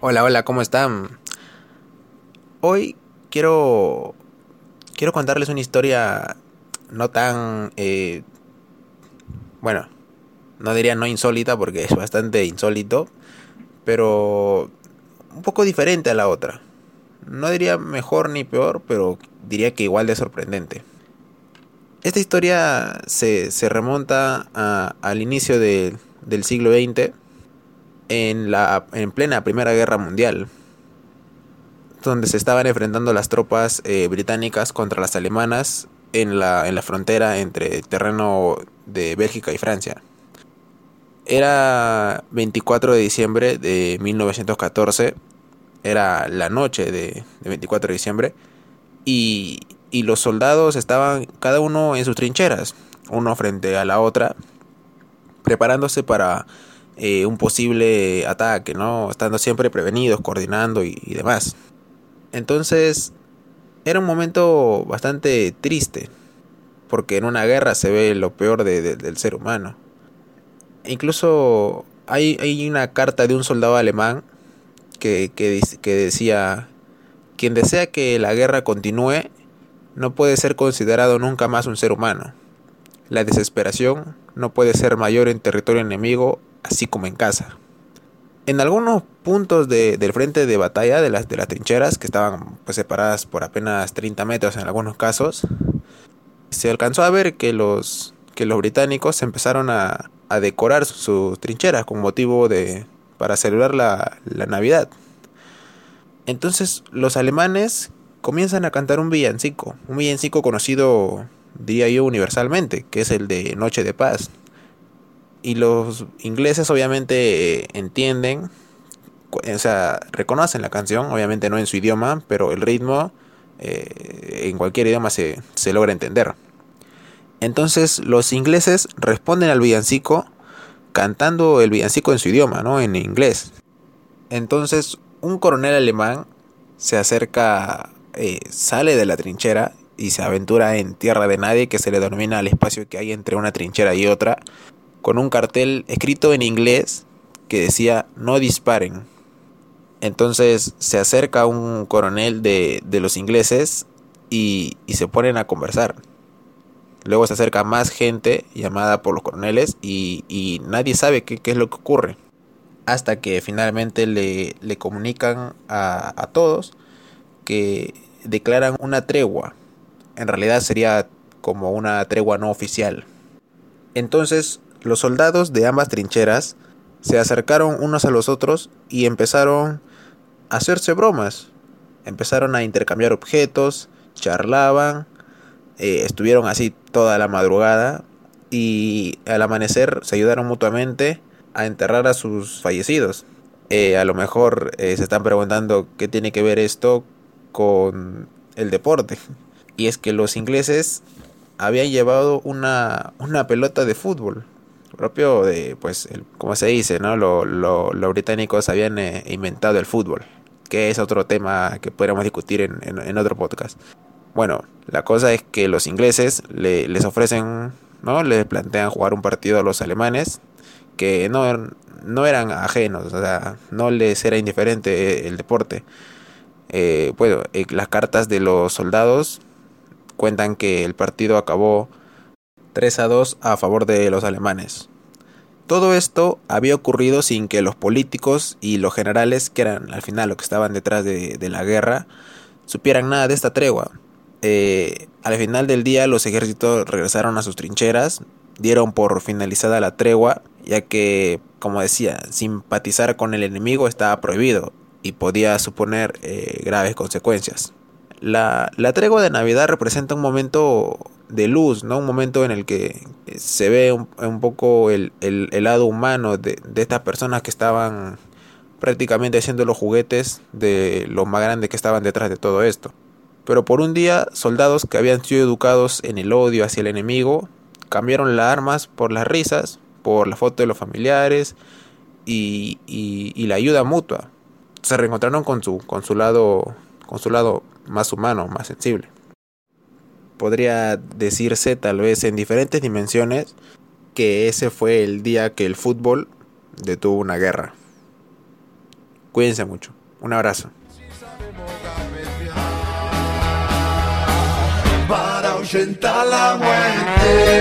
Hola, hola, ¿cómo están? Hoy quiero quiero contarles una historia no tan eh, bueno, no diría no insólita porque es bastante insólito, pero un poco diferente a la otra. No diría mejor ni peor, pero diría que igual de sorprendente. Esta historia se, remonta al inicio del siglo XX, en, la, en plena Primera Guerra Mundial, donde se estaban enfrentando las tropas eh, británicas contra las alemanas en la, en la frontera entre el terreno de Bélgica y Francia. Era 24 de diciembre de 1914, era la noche de, de 24 de diciembre, y, y los soldados estaban cada uno en sus trincheras, uno frente a la otra, preparándose para eh, un posible ataque, ¿no? Estando siempre prevenidos, coordinando y, demás. Entonces, era un momento bastante triste, porque en una guerra se ve lo peor del ser humano. Incluso hay, hay, una carta de un soldado alemán que, que, que decía, quien desea que la guerra continúe no puede ser considerado nunca más un ser humano. La desesperación no puede ser mayor en territorio enemigo, así como en casa. En algunos puntos del frente de batalla de las, de las trincheras, que estaban pues, separadas por apenas 30 metros en algunos casos, se alcanzó a ver que los, que los británicos empezaron a, a decorar sus trincheras con motivo de para celebrar la, la Navidad. Entonces los alemanes comienzan a cantar un villancico, un villancico conocido, diría yo, universalmente, que es el de Noche de Paz. Y los ingleses obviamente entienden, o sea, reconocen la canción, obviamente no en su idioma, pero el ritmo eh, en cualquier idioma se, se logra entender. Entonces los ingleses responden al villancico cantando el villancico en su idioma, ¿no? En inglés. Entonces un coronel alemán se acerca eh, sale de la trinchera y se aventura en tierra de nadie, que se le denomina el espacio que hay entre una trinchera y otra, con un cartel escrito en inglés que decía no disparen. Entonces se acerca un coronel de, los ingleses y, se ponen a conversar. Luego se acerca más gente llamada por los coroneles y, nadie sabe qué, es lo que ocurre. Hasta que finalmente le, comunican a, a todos que declaran una tregua. En realidad sería como una tregua no oficial. Entonces los soldados de ambas trincheras se acercaron unos a los otros y empezaron a hacerse bromas. Empezaron a intercambiar objetos, charlaban, eh, estuvieron así toda la madrugada y al amanecer se ayudaron mutuamente a enterrar a sus fallecidos. Eh, a lo mejor eh, se están preguntando qué tiene que ver esto con el deporte. Y es que los ingleses habían llevado una, una pelota de fútbol propio de, pues, el, como se dice, ¿no? Los lo, británicos habían eh, inventado el fútbol, que es otro tema que podríamos discutir en, en, otro podcast. Bueno, la cosa es que los ingleses le, les ofrecen, ¿no? Les plantean jugar un partido a los alemanes que no, no eran ajenos, o sea, no les era indiferente el deporte. Eh, bueno, eh, las cartas de los soldados cuentan que el partido acabó 3 a 2 a favor de los alemanes. Todo esto había ocurrido sin que los políticos y los generales, que eran al final los que estaban detrás de, la guerra, supieran nada de esta tregua. Eh, al final del día los ejércitos regresaron a sus trincheras, dieron por finalizada la tregua, ya que, como decía, simpatizar con el enemigo estaba prohibido y podía suponer eh, graves consecuencias. La, tregua de Navidad representa un momento de luz, ¿no? Un momento en el que se ve un, poco el, lado humano de, estas personas que estaban prácticamente haciendo los juguetes de lo más grande que estaban detrás de todo esto. Pero por un día, soldados que habían sido educados en el odio hacia el enemigo cambiaron las armas por las risas, por la foto de los familiares y, y la ayuda mutua se reencontraron con su, con su lado con su lado más humano, más sensible. Podría decirse tal vez en diferentes dimensiones que ese fue el día que el fútbol detuvo una guerra. Cuídense mucho. Un abrazo. Para ahuyentar la muerte.